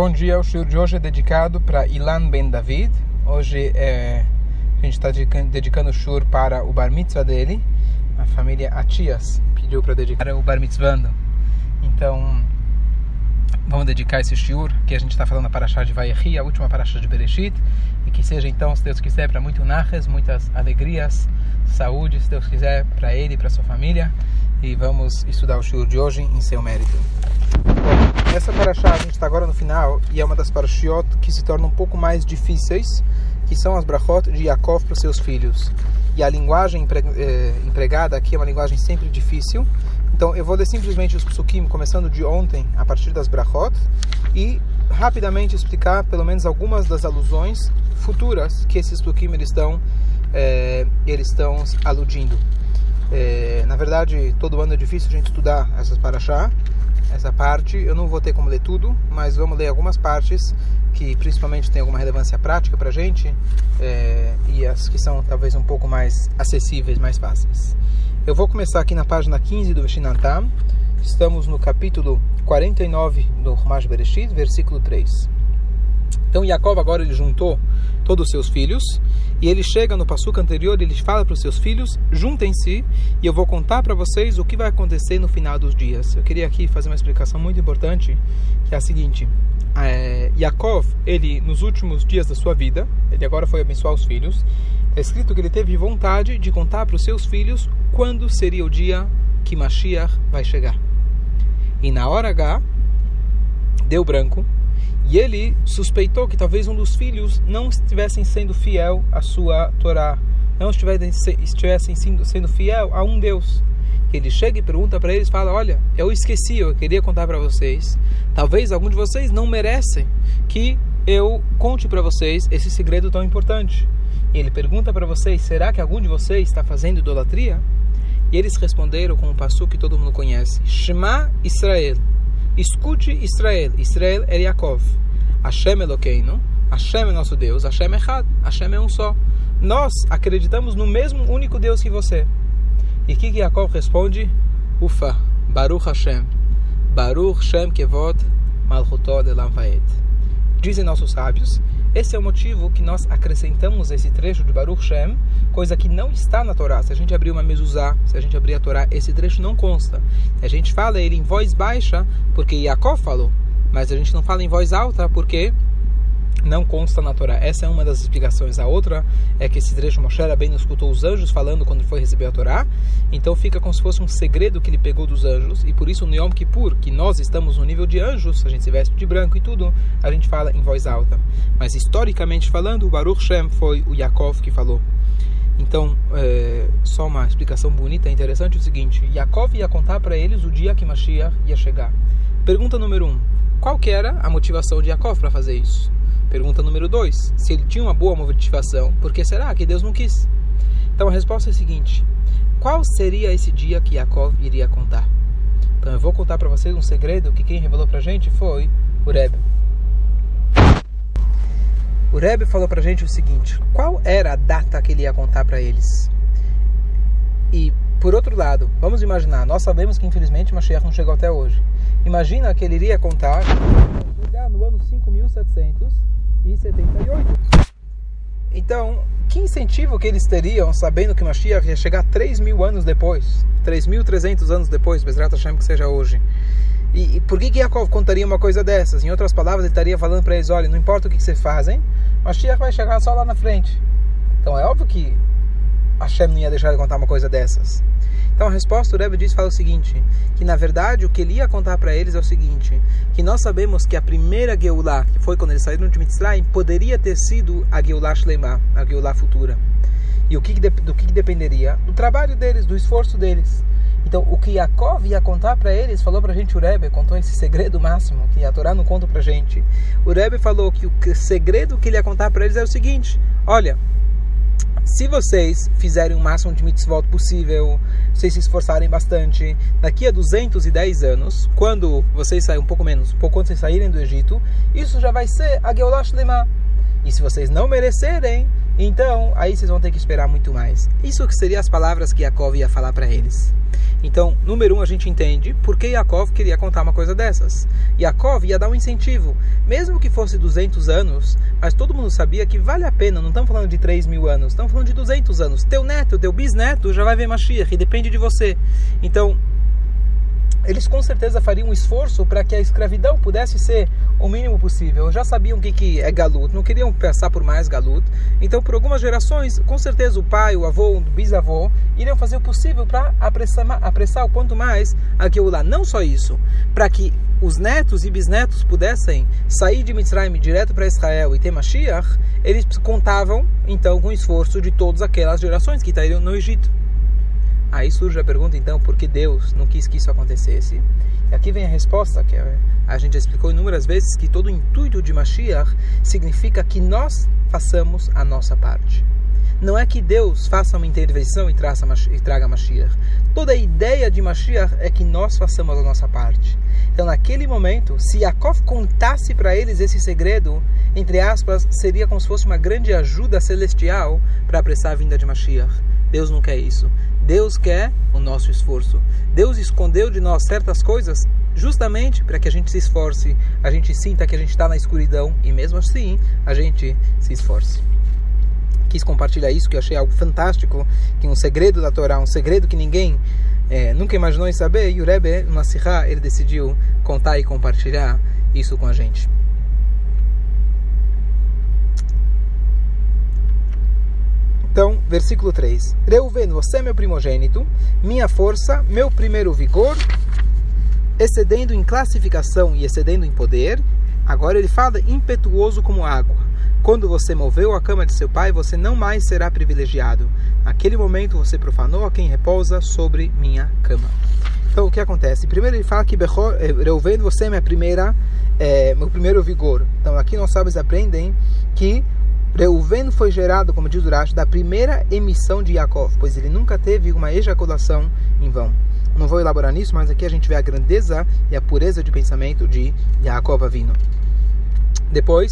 Bom dia, o show de hoje é dedicado para Ilan Ben David. Hoje é, a gente está dedicando o shur para o bar mitzvah dele. A família Atias pediu para dedicar o bar mitzvah. Então, vamos dedicar esse shur que a gente está falando a paraxá de Vayechi, a última paraxá de Bereshit. E que seja então, se Deus quiser, para muito narres, muitas alegrias, saúde, se Deus quiser, para ele e para sua família. E vamos estudar o shur de hoje em seu mérito. Essa paraxá a gente está agora no final e é uma das parashiot que se tornam um pouco mais difíceis, que são as brachot de Yaakov para seus filhos. E a linguagem eh, empregada aqui é uma linguagem sempre difícil. Então eu vou ler simplesmente os psukim, começando de ontem, a partir das brachot, e rapidamente explicar pelo menos algumas das alusões futuras que esses psukim eles estão, eh, eles estão aludindo. Eh, na verdade, todo ano é difícil a gente estudar essas paraxá, essa parte. Eu não vou ter como ler tudo, mas vamos ler algumas partes que principalmente tem alguma relevância prática para a gente é, e as que são talvez um pouco mais acessíveis, mais fáceis. Eu vou começar aqui na página 15 do Veshinantam. Estamos no capítulo 49 do Rumash Bereshit, versículo 3. Então Jacob agora ele juntou todos os seus filhos e ele chega no passuco anterior e ele fala para os seus filhos: juntem-se e eu vou contar para vocês o que vai acontecer no final dos dias. Eu queria aqui fazer uma explicação muito importante que é a seguinte: é, Yaakov, ele nos últimos dias da sua vida, ele agora foi abençoar os filhos. É escrito que ele teve vontade de contar para os seus filhos quando seria o dia que Mashiach vai chegar. E na hora H deu branco e ele suspeitou que talvez um dos filhos não estivessem sendo fiel à sua Torá, não estivessem sendo fiel a um Deus. Ele chega e pergunta para eles, fala: "Olha, eu esqueci, eu queria contar para vocês. Talvez algum de vocês não merecem que eu conte para vocês esse segredo tão importante." E ele pergunta para vocês: "Será que algum de vocês está fazendo idolatria?" E eles responderam com um passo que todo mundo conhece: Shema Israel. Escute Israel. Israel é Yaakov. Hashem Elokeinu. Hashem é nosso Deus. Hashem é Had. Hashem é um só. Nós acreditamos no mesmo único Deus que você. E o que Yaakov responde? Ufa. Baruch Hashem. Baruch Shem Kevod Malchutod Elam Vaed. Dizem nossos sábios esse é o motivo que nós acrescentamos esse trecho de Baruch Shem, coisa que não está na Torá. Se a gente abrir uma mezuzá, se a gente abrir a Torá, esse trecho não consta. A gente fala ele em voz baixa porque Yaakov falou, mas a gente não fala em voz alta porque não consta na Torá. Essa é uma das explicações. A outra é que esse trecho Moshe bem escutou os anjos falando quando foi receber a Torá. Então fica como se fosse um segredo que ele pegou dos anjos. E por isso no Yom Kippur, que nós estamos no nível de anjos, a gente se veste de branco e tudo, a gente fala em voz alta. Mas historicamente falando, o Baruch Shem foi o Yaakov que falou. Então, é, só uma explicação bonita e interessante é o seguinte: Yaakov ia contar para eles o dia que Mashiach ia chegar. Pergunta número um: qual que era a motivação de Yaakov para fazer isso? Pergunta número 2. Se ele tinha uma boa motivação, por que será que Deus não quis? Então a resposta é a seguinte: qual seria esse dia que Yaakov iria contar? Então eu vou contar para vocês um segredo que quem revelou para a gente foi o Rebbe. O Rebbe falou para a gente o seguinte: qual era a data que ele ia contar para eles? E por outro lado, vamos imaginar, nós sabemos que infelizmente Mashiach não chegou até hoje. Imagina que ele iria contar no ano 5700 78. Então, que incentivo que eles teriam sabendo que Mashiach ia chegar 3 mil anos depois, 3.300 anos depois, Bezrat Hashem que seja hoje. E, e por que Yaakov contaria uma coisa dessas? Em outras palavras, ele estaria falando para eles, olha, não importa o que, que vocês fazem, Mashiach vai chegar só lá na frente. Então é óbvio que Hashem não ia deixar de contar uma coisa dessas. Então a resposta do Rebbe diz fala o seguinte, que na verdade o que ele ia contar para eles é o seguinte, que nós sabemos que a primeira Geulah, que foi quando eles saíram de Mitzrayim, poderia ter sido a Geulah Shleimah, a Geulah futura. E o que, do que dependeria? Do trabalho deles, do esforço deles. Então, o que Yaakov ia contar para eles, falou para a gente o Rebbe, contou esse segredo máximo, que a Torá não conta para gente. O Rebbe falou que o segredo que ele ia contar para eles é o seguinte, olha, se vocês fizerem o máximo de mitzvot possível, vocês se esforçarem bastante, daqui a 210 anos, quando vocês saírem um pouco menos, pouco quando vocês saírem do Egito, isso já vai ser a Geulah. E se vocês não merecerem, então aí vocês vão ter que esperar muito mais. Isso que seriam as palavras que Yaakov ia falar para eles. Então, número um, a gente entende por que Yaakov queria contar uma coisa dessas. Yaakov ia dar um incentivo, mesmo que fosse 200 anos, mas todo mundo sabia que vale a pena, não estamos falando de 3 mil anos, estamos falando de 200 anos. Teu neto, teu bisneto já vai ver Mashiach e depende de você. Então, eles com certeza fariam um esforço para que a escravidão pudesse ser o mínimo possível. Já sabiam o que, que é galut, não queriam passar por mais galut. Então, por algumas gerações, com certeza o pai, o avô, o bisavô iriam fazer o possível para apressar, apressar o quanto mais aquilo lá. Não só isso, para que os netos e bisnetos pudessem sair de Mitzrayim direto para Israel e ter Mashiach, eles contavam então com o esforço de todas aquelas gerações que estariam no Egito. Aí surge a pergunta então, por que Deus não quis que isso acontecesse? E aqui vem a resposta que a gente explicou inúmeras vezes que todo o intuito de Mashiach significa que nós façamos a nossa parte. Não é que Deus faça uma intervenção e, traça, e traga Mashiach. Toda a ideia de Mashiach é que nós façamos a nossa parte. Então, naquele momento, se Yaakov contasse para eles esse segredo, entre aspas, seria como se fosse uma grande ajuda celestial para apressar a vinda de Mashiach. Deus não quer isso. Deus quer o nosso esforço. Deus escondeu de nós certas coisas justamente para que a gente se esforce, a gente sinta que a gente está na escuridão e mesmo assim a gente se esforce. Quis compartilhar isso que eu achei algo fantástico, que um segredo da Torá, um segredo que ninguém é, nunca imaginou em saber. E o Rebbe, Sihá, ele decidiu contar e compartilhar isso com a gente. Então, versículo 3. Reuven, você é meu primogênito, minha força, meu primeiro vigor, excedendo em classificação e excedendo em poder. Agora ele fala impetuoso como água. Quando você moveu a cama de seu pai, você não mais será privilegiado. Naquele momento você profanou a quem repousa sobre minha cama. Então o que acontece? Primeiro ele fala que eh, Reuven, você é minha primeira, é, meu primeiro vigor. Então aqui nós sábios aprendem que Reuven foi gerado, como diz Urash, da primeira emissão de Yaakov, pois ele nunca teve uma ejaculação em vão. Não vou elaborar nisso, mas aqui a gente vê a grandeza e a pureza de pensamento de Yaakov Avino. Depois,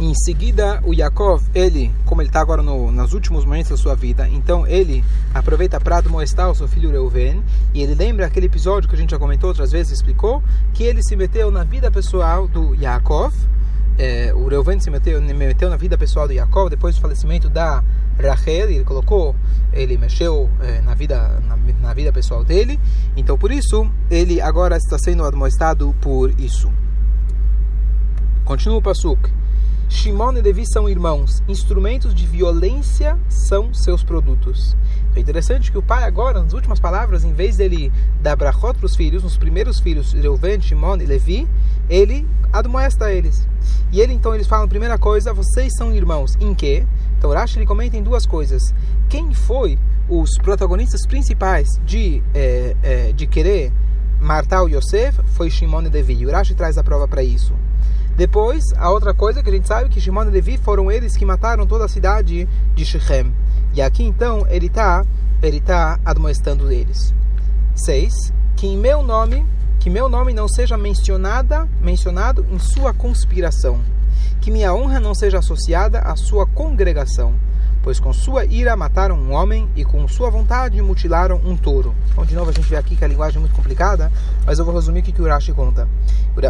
em seguida, o Yaakov, ele, como ele está agora no, nos últimos momentos da sua vida, então ele aproveita para admoestar o seu filho Reuven, e ele lembra aquele episódio que a gente já comentou outras vezes, explicou, que ele se meteu na vida pessoal do Yaakov, é, o Reuven se meteu, meteu na vida pessoal de Jacob depois do falecimento da Rachel, ele colocou, ele mexeu é, na vida na, na, vida pessoal dele. Então por isso ele agora está sendo admoestado por isso. Continua o pasuk. Shimon e Levi são irmãos. Instrumentos de violência são seus produtos. É interessante que o pai agora, nas últimas palavras, em vez dele dar brachot para os filhos, nos primeiros filhos, Reuven, Shimon e Levi, ele admoesta eles. E ele então eles falam, primeira coisa, vocês são irmãos. Em que? Então Rashi ele comenta em duas coisas. Quem foi os protagonistas principais de, é, é, de querer matar o Yosef foi Shimon e Levi. E o Rashi traz a prova para isso. Depois, a outra coisa que a gente sabe que Shimon e Levi foram eles que mataram toda a cidade de Shechem. E aqui então ele está ele tá admoestando eles. 6. Que em meu nome, que meu nome não seja mencionada, mencionado em sua conspiração. Que minha honra não seja associada à sua congregação pois com sua ira mataram um homem e com sua vontade mutilaram um touro. Então, de novo, a gente vê aqui que a linguagem é muito complicada, mas eu vou resumir o que, que Urashi conta.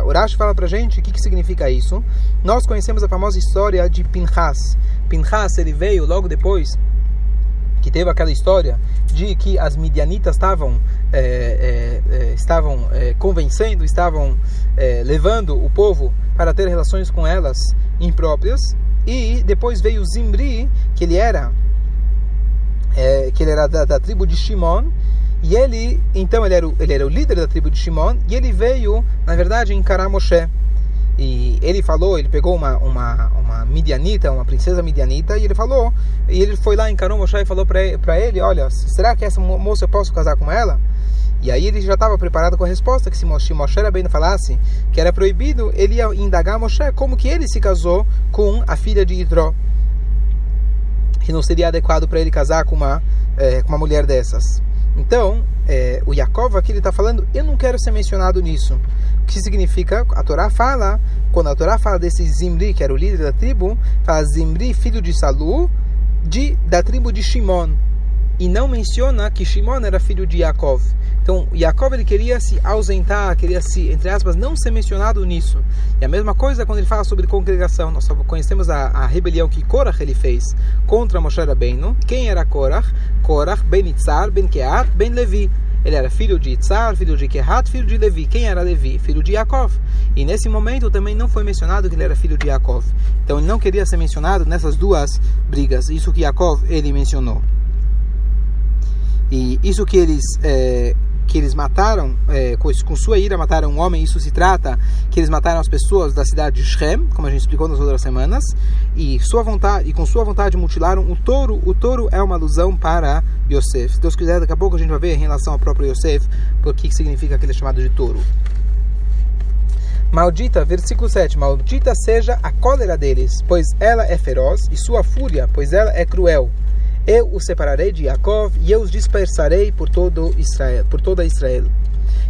Urashi fala pra gente o que, que significa isso. Nós conhecemos a famosa história de Pinchas. Pinchas, ele veio logo depois que teve aquela história de que as midianitas estavam é, é, é, estavam é, convencendo, estavam é, levando o povo para ter relações com elas impróprias e depois veio Zimri, que ele era é, que ele era da, da, tribo de Shimon, e ele, então ele era, o, ele era o líder da tribo de Shimon, e ele veio, na verdade, encarar Moshe. E ele falou, ele pegou uma, uma, uma midianita, uma princesa midianita, e ele falou, e ele foi lá, encarou Moshe e falou para ele, olha, será que essa moça eu posso casar com ela? E aí ele já estava preparado com a resposta, que se Moshe, Moshe bem falasse que era proibido, ele ia indagar Moshe como que ele se casou com a filha de Idró. Que não seria adequado para ele casar com uma, é, com uma mulher dessas. Então, é, o Yaakov aqui ele está falando, eu não quero ser mencionado nisso. O que significa? A Torá fala, quando a Torá fala desse Zimri, que era o líder da tribo, fala Zimri, filho de Salu, de, da tribo de Shimon. e não menciona que Shimon era filho de Yaakov. Então, Yaakov ele queria se ausentar, queria se, entre aspas, não ser mencionado nisso. E a mesma coisa quando ele fala sobre congregação. Nós conhecemos a, a rebelião que Korach ele fez contra Moshe Rabbeinu. Quem era Korach? Korach ben Itzar, ben Keat, ben Levi. Ele era filho de Itzar, filho de Kehat, filho de Levi. Quem era Levi? Filho de Yaakov. E nesse momento também não foi mencionado que ele era filho de Yaakov. Então ele não queria ser mencionado nessas duas brigas. Isso que Yaakov ele mencionou. E isso que eles é, que eles mataram, é, com, sua ira mataram um homem, isso se trata que eles mataram as pessoas da cidade de Shem, como a gente explicou nas outras semanas, e sua vontade e com sua vontade mutilaram o touro. O touro é uma alusão para Yosef. Se Deus quiser, daqui a pouco a gente vai ver em relação ao próprio Yosef, por que significa aquele chamado de touro. Maldita, versículo 7: Maldita seja a cólera deles, pois ela é feroz, e sua fúria, pois ela é cruel. Eu os separarei de Yaakov e eu os dispersarei por todo Israel, por toda Israel.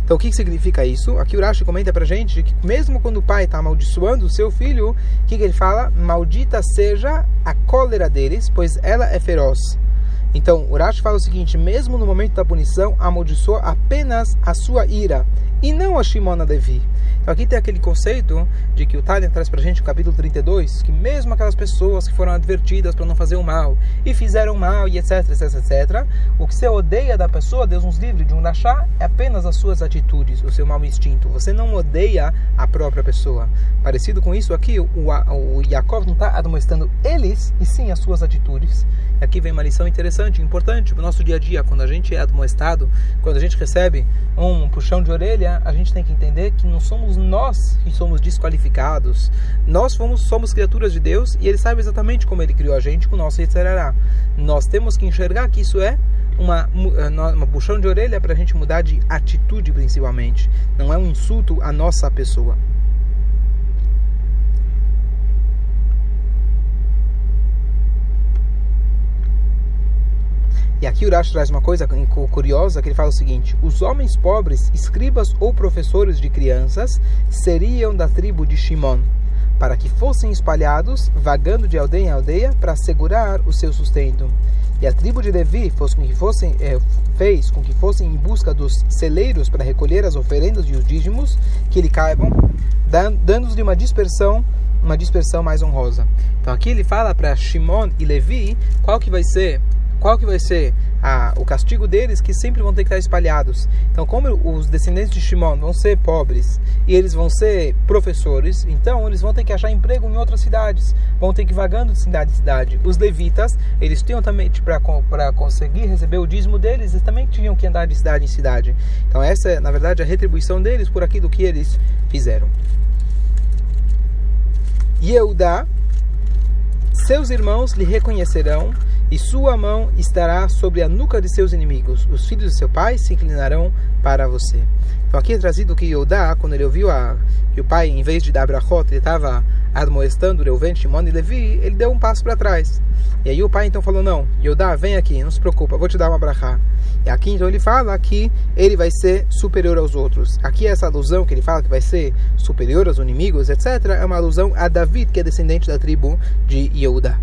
Então o que significa isso? Aqui o Rashi comenta pra gente que mesmo quando o pai está amaldiçoando o seu filho, o que, que ele fala? Maldita seja a cólera deles, pois ela é feroz. Então, o Rashi fala o seguinte: mesmo no momento da punição, amaldiçoa apenas a sua ira e não a Shimona Devi. Então aqui tem aquele conceito de que o Talion traz para gente no capítulo 32, que mesmo aquelas pessoas que foram advertidas para não fazer o mal e fizeram mal e etc, etc, etc, o que você odeia da pessoa, Deus nos livre de um rachá, é apenas as suas atitudes, o seu mau instinto. Você não odeia a própria pessoa. Parecido com isso aqui, o, o Yaakov não está admoestando eles, e sim as suas atitudes. E aqui vem uma lição interessante, importante para o nosso dia a dia. Quando a gente é admoestado, quando a gente recebe um puxão de orelha, a gente tem que entender que não somos nós que somos desqualificados. Nós fomos, somos criaturas de Deus e Ele sabe exatamente como Ele criou a gente com o nosso Yitzhará. Nós temos que enxergar que isso é uma, uma puxão de orelha para a gente mudar de atitude, principalmente. Não é um insulto à nossa pessoa. E aqui Urash traz uma coisa curiosa, que ele fala o seguinte: os homens pobres, escribas ou professores de crianças, seriam da tribo de Shimon, para que fossem espalhados, vagando de aldeia em aldeia, para assegurar o seu sustento. E a tribo de Levi fez com que fossem, é, fez com que fossem em busca dos celeiros para recolher as oferendas e os dízimos que lhe caibam, dando-lhe uma dispersão uma dispersão mais honrosa. Então aqui ele fala para Shimon e Levi qual que vai ser qual que vai ser a, o castigo deles? Que sempre vão ter que estar espalhados. Então, como os descendentes de Shimon vão ser pobres e eles vão ser professores, então eles vão ter que achar emprego em outras cidades, vão ter que ir vagando de cidade em cidade. Os levitas, eles tinham também, para conseguir receber o dízimo deles, eles também tinham que andar de cidade em cidade. Então, essa é, na verdade, a retribuição deles por aquilo que eles fizeram. Yehuda, seus irmãos lhe reconhecerão e sua mão estará sobre a nuca de seus inimigos. Os filhos de seu pai se inclinarão para você. Então aqui é trazido que Yodá, quando ele ouviu a, que o pai, em vez de dar brachot, ele estava admoestando Reuven, Shimon e Levi, ele deu um passo para trás. E aí o pai então falou, não, Yodá, vem aqui, não se preocupa, vou te dar uma brachá. E aqui então ele fala que ele vai ser superior aos outros. Aqui essa alusão que ele fala que vai ser superior aos inimigos, etc., é uma alusão a David, que é descendente da tribo de Yehudá.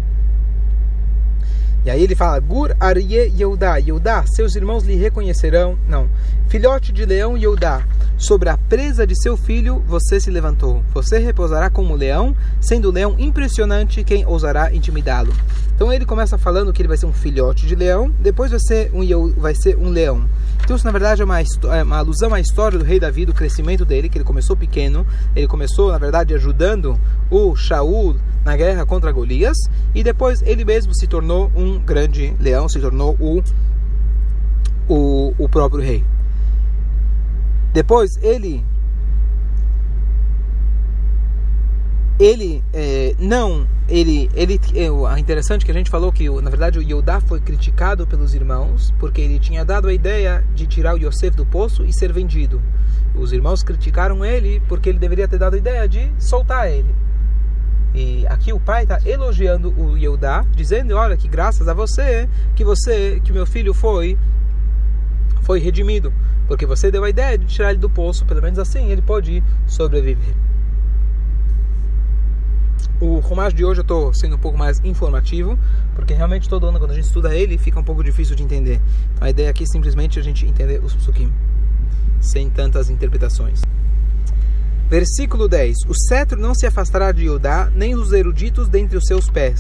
E aí ele fala, Gur Arye Yehudá, Yehudá, seus irmãos lhe reconhecerão. Não, filhote de leão Yehudá, sobre a presa de seu filho você se levantou. Você repousará como leão, sendo leão impressionante, quem ousará intimidá-lo. Então ele começa falando que ele vai ser um filhote de leão, depois vai ser um, vai ser um leão. Então isso na verdade é uma, é uma alusão à história do rei Davi, do crescimento dele, que ele começou pequeno, ele começou na verdade ajudando o Shaul na guerra contra Golias e depois ele mesmo se tornou um grande leão, se tornou o, o, o próprio rei. Depois ele ele é, não ele ele é interessante que a gente falou que na verdade o Yodá foi criticado pelos irmãos porque ele tinha dado a ideia de tirar o Yosef do poço e ser vendido os irmãos criticaram ele porque ele deveria ter dado a ideia de soltar ele e aqui o pai está elogiando o Yehudá, dizendo, olha, que graças a você, que você, que meu filho foi foi redimido, porque você deu a ideia de tirar ele do poço, pelo menos assim ele pode sobreviver. O Rumash de hoje eu estou sendo um pouco mais informativo, porque realmente todo ano quando a gente estuda ele fica um pouco difícil de entender. Então, a ideia aqui é simplesmente a gente entender os psukim, sem tantas interpretações. Versículo 10: O cetro não se afastará de Judá, nem os eruditos dentre os seus pés,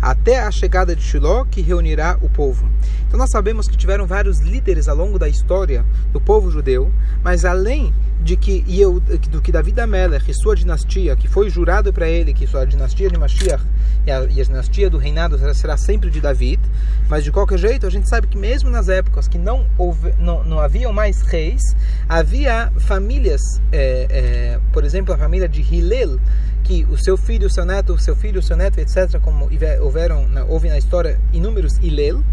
até a chegada de Shiló, que reunirá o povo. Então nós sabemos que tiveram vários líderes ao longo da história do povo judeu, mas além de que eu, do que Davi Amelech e sua dinastia, que foi jurado para ele que sua dinastia de Mashiach e a, e a, dinastia do reinado será sempre de David, mas de qualquer jeito a gente sabe que mesmo nas épocas que não, houve, não, não haviam mais reis, havia famílias, é, é, por exemplo a família de Hillel, que o seu filho, o seu neto, o seu filho, o seu neto, etc., como houveram, houve na história inúmeros Hillel,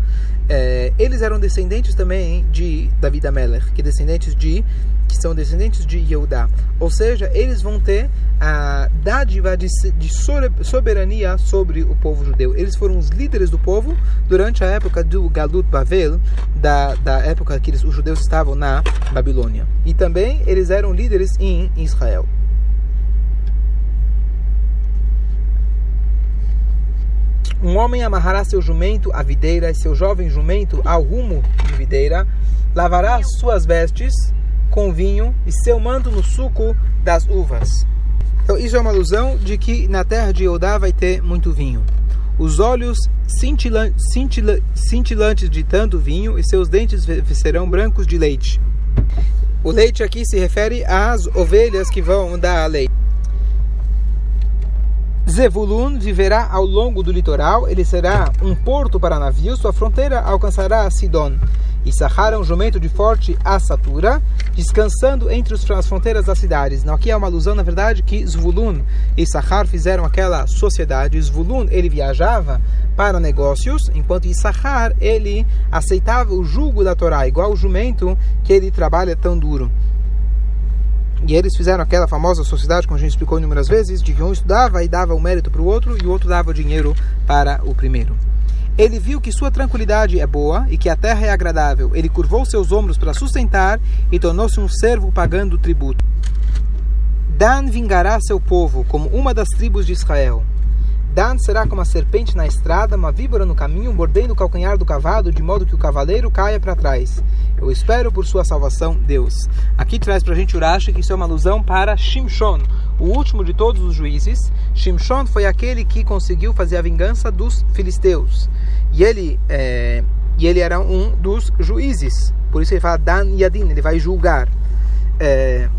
é, eles eram descendentes também de David Amelech, que descendentes de que são descendentes de Yehudá. Ou seja, eles vão ter a dádiva de, de soberania sobre o povo judeu. Eles foram os líderes do povo durante a época do Galut Bavel, da, da época que eles, os judeus estavam na Babilônia. E também eles eram líderes em Israel. Um homem amarrará seu jumento à videira e seu jovem jumento ao rumo de videira, lavará suas vestes com vinho e seu manto no suco das uvas. Então, isso é uma alusão de que na terra de Eudá vai ter muito vinho. Os olhos cintilantes, cintilantes de tanto vinho e seus dentes serão brancos de leite. O leite aqui se refere às ovelhas que vão dar leite. Zevulun viverá ao longo do litoral, ele será um porto para navios, sua fronteira alcançará Sidon. E Sahara um jumento de forte assatura, descansando entre as fronteiras das cidades. Não, aqui é uma alusão, na verdade, que Zvulun e Sahar fizeram aquela sociedade. Zvulun, ele viajava para negócios, enquanto Issachar, ele aceitava o jugo da Torá, igual o jumento que ele trabalha tão duro. E eles fizeram aquela famosa sociedade, como a gente explicou inúmeras vezes, de que um estudava e dava o mérito para o outro e o outro dava o dinheiro para o primeiro. Ele viu que sua tranquilidade é boa e que a terra é agradável. Ele curvou seus ombros para sustentar e tornou-se um servo pagando tributo. Dan vingará seu povo como uma das tribos de Israel. Dan será como a serpente na estrada, uma víbora no caminho, mordendo o calcanhar do cavalo, de modo que o cavaleiro caia para trás. Eu espero por sua salvação, Deus. Aqui traz para a gente Urashi que isso é uma alusão para Shimshon, o último de todos os juízes. Shimshon foi aquele que conseguiu fazer a vingança dos filisteus. E ele, é, e ele era um dos juízes. Por isso ele fala Dan Yadin, ele vai julgar. É,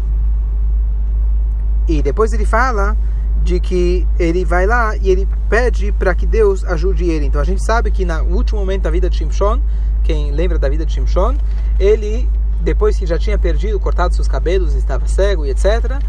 e depois ele fala de que ele vai lá e ele pede para que Deus ajude ele. Então a gente sabe que no último momento da vida de Shimshon, quem lembra da vida de Shimshon, ele depois que já tinha perdido, cortado seus cabelos, estava cego e etc.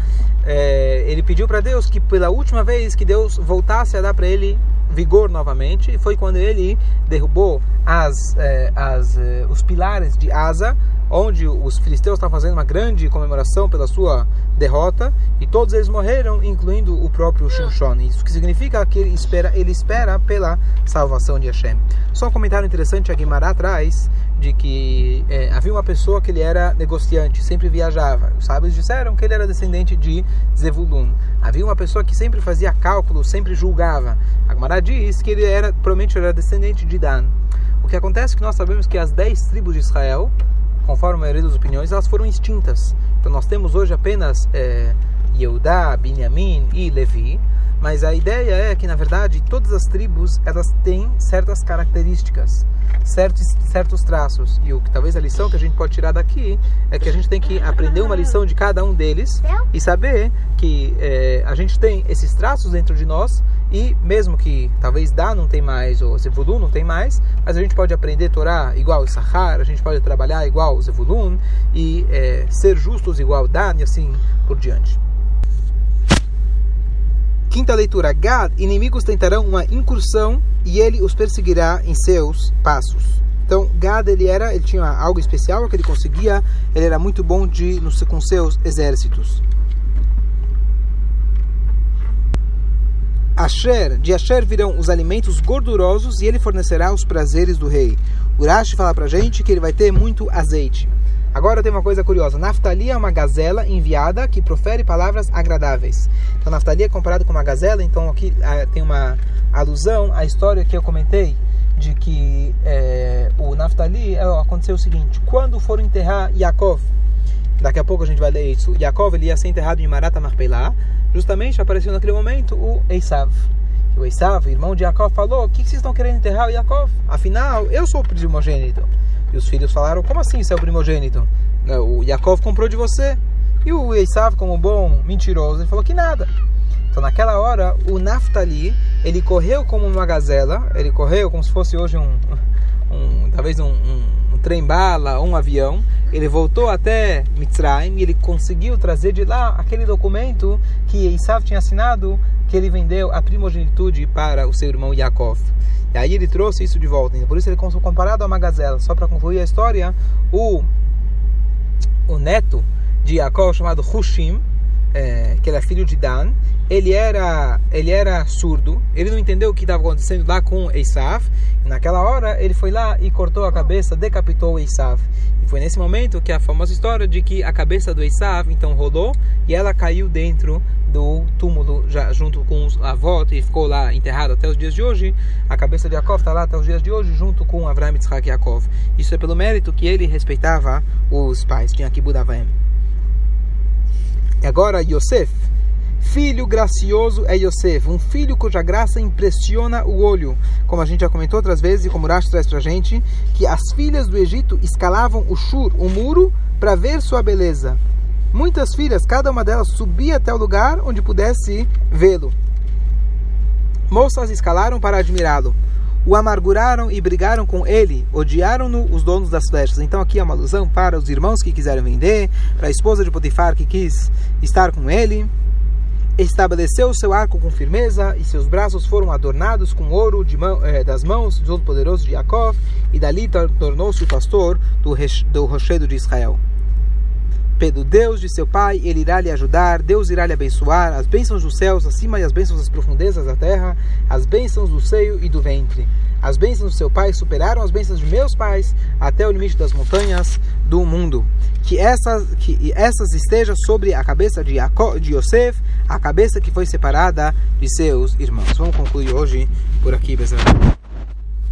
É, ele pediu para Deus que pela última vez que Deus voltasse a dar para ele vigor novamente. E foi quando ele derrubou as, é, as, é, os pilares de Asa onde os filisteus estavam fazendo uma grande comemoração pela sua derrota e todos eles morreram, incluindo o próprio Shimshon. Isso que significa que ele espera, ele espera pela salvação de Hashem. Só um comentário interessante a Guimarães traz de que é, havia uma pessoa que ele era negociante, sempre viajava. Os sábios disseram que ele era descendente de Zevulun. Havia uma pessoa que sempre fazia cálculos, sempre julgava. A Guimarães diz que ele era, provavelmente era descendente de Dan. O que acontece é que nós sabemos que as dez tribos de Israel conforme a maioria das opiniões, elas foram extintas. Então nós temos hoje apenas é, Yehudá, Binyamin e Levi, mas a ideia é que, na verdade, todas as tribos elas têm certas características, certos, certos traços. E o que talvez a lição que a gente pode tirar daqui é que a gente tem que aprender uma lição de cada um deles e saber que é, a gente tem esses traços dentro de nós e mesmo que talvez Dá não tem mais, ou Zevulun não tem mais, mas a gente pode aprender Torá igual o Sahar, a gente pode trabalhar igual Zevulun e é, ser justos igual Dan e assim por diante. Quinta leitura: Gad, inimigos tentarão uma incursão e ele os perseguirá em seus passos. Então, Gad ele era, ele tinha algo especial que ele conseguia, ele era muito bom de com seus exércitos. Asher, de Asher virão os alimentos gordurosos e ele fornecerá os prazeres do rei. Urashi fala pra gente que ele vai ter muito azeite. Agora tem uma coisa curiosa. Naftali é uma gazela enviada que profere palavras agradáveis. Então, Naftali é comparado com uma gazela. Então, aqui ah, tem uma alusão à história que eu comentei de que é, o Naftali é, aconteceu o seguinte: quando foram enterrar Yaakov, daqui a pouco a gente vai ler isso. Yaakov ele ia ser enterrado em Marata Marpelá. Justamente apareceu naquele momento o Esav. O Esav, irmão de Yaakov, falou: O que vocês estão querendo enterrar o Yaakov? Afinal, eu sou o primogênito. E os filhos falaram: Como assim você é o primogênito? O Yaakov comprou de você. E o Esav, como bom mentiroso, ele falou que nada. Então, naquela hora, o Naftali, ele correu como uma gazela, ele correu como se fosse hoje um, um talvez um, um, um trem-bala, um avião. Ele voltou até Mitzrayim e ele conseguiu trazer de lá aquele documento que Esav tinha assinado, que ele vendeu a primogenitude para o seu irmão Yaakov. E aí ele trouxe isso de volta. Por isso ele comparado a uma gazela. Só para concluir a história, o, o neto de Yaakov, chamado Hushim, é, que é filho de Dan, ele era, ele era surdo, ele não entendeu o que estava acontecendo lá com Esav, naquela hora ele foi lá e cortou a cabeça, decapitou Esav. E foi nesse momento que a famosa história de que a cabeça do Esav então rolou e ela caiu dentro do túmulo já junto com a avó e ficou lá enterrada até os dias de hoje. A cabeça de Yaakov está lá até os dias de hoje junto com Avraham, Yitzhak Yaakov. Isso é pelo mérito que ele respeitava os pais, tinha que Budavaem. E agora Yosef, filho gracioso é Yosef, um filho cuja graça impressiona o olho. Como a gente já comentou outras vezes e como Rashi traz para a gente, que as filhas do Egito escalavam o shur, o muro, para ver sua beleza. Muitas filhas, cada uma delas subia até o lugar onde pudesse vê-lo. Moças escalaram para admirá-lo o amarguraram e brigaram com ele, odiaram-no os donos das flechas. Então aqui é uma alusão para os irmãos que quiseram vender, para a esposa de Potifar que quis estar com ele. Estabeleceu seu arco com firmeza e seus braços foram adornados com ouro mão, eh, das mãos do Todo-Poderoso de Jacob e dali tornou-se o pastor do, do rochedo de Israel pelo Deus de seu pai, ele irá lhe ajudar, Deus irá lhe abençoar, as bênçãos dos céus acima e as bênçãos das profundezas da terra, as bênçãos do seio e do ventre. As bênçãos do seu pai superaram as bênçãos de meus pais até o limite das montanhas do mundo. Que essas, que essas estejam sobre a cabeça de, de Yosef, a cabeça que foi separada de seus irmãos. Vamos concluir hoje por aqui, pessoal.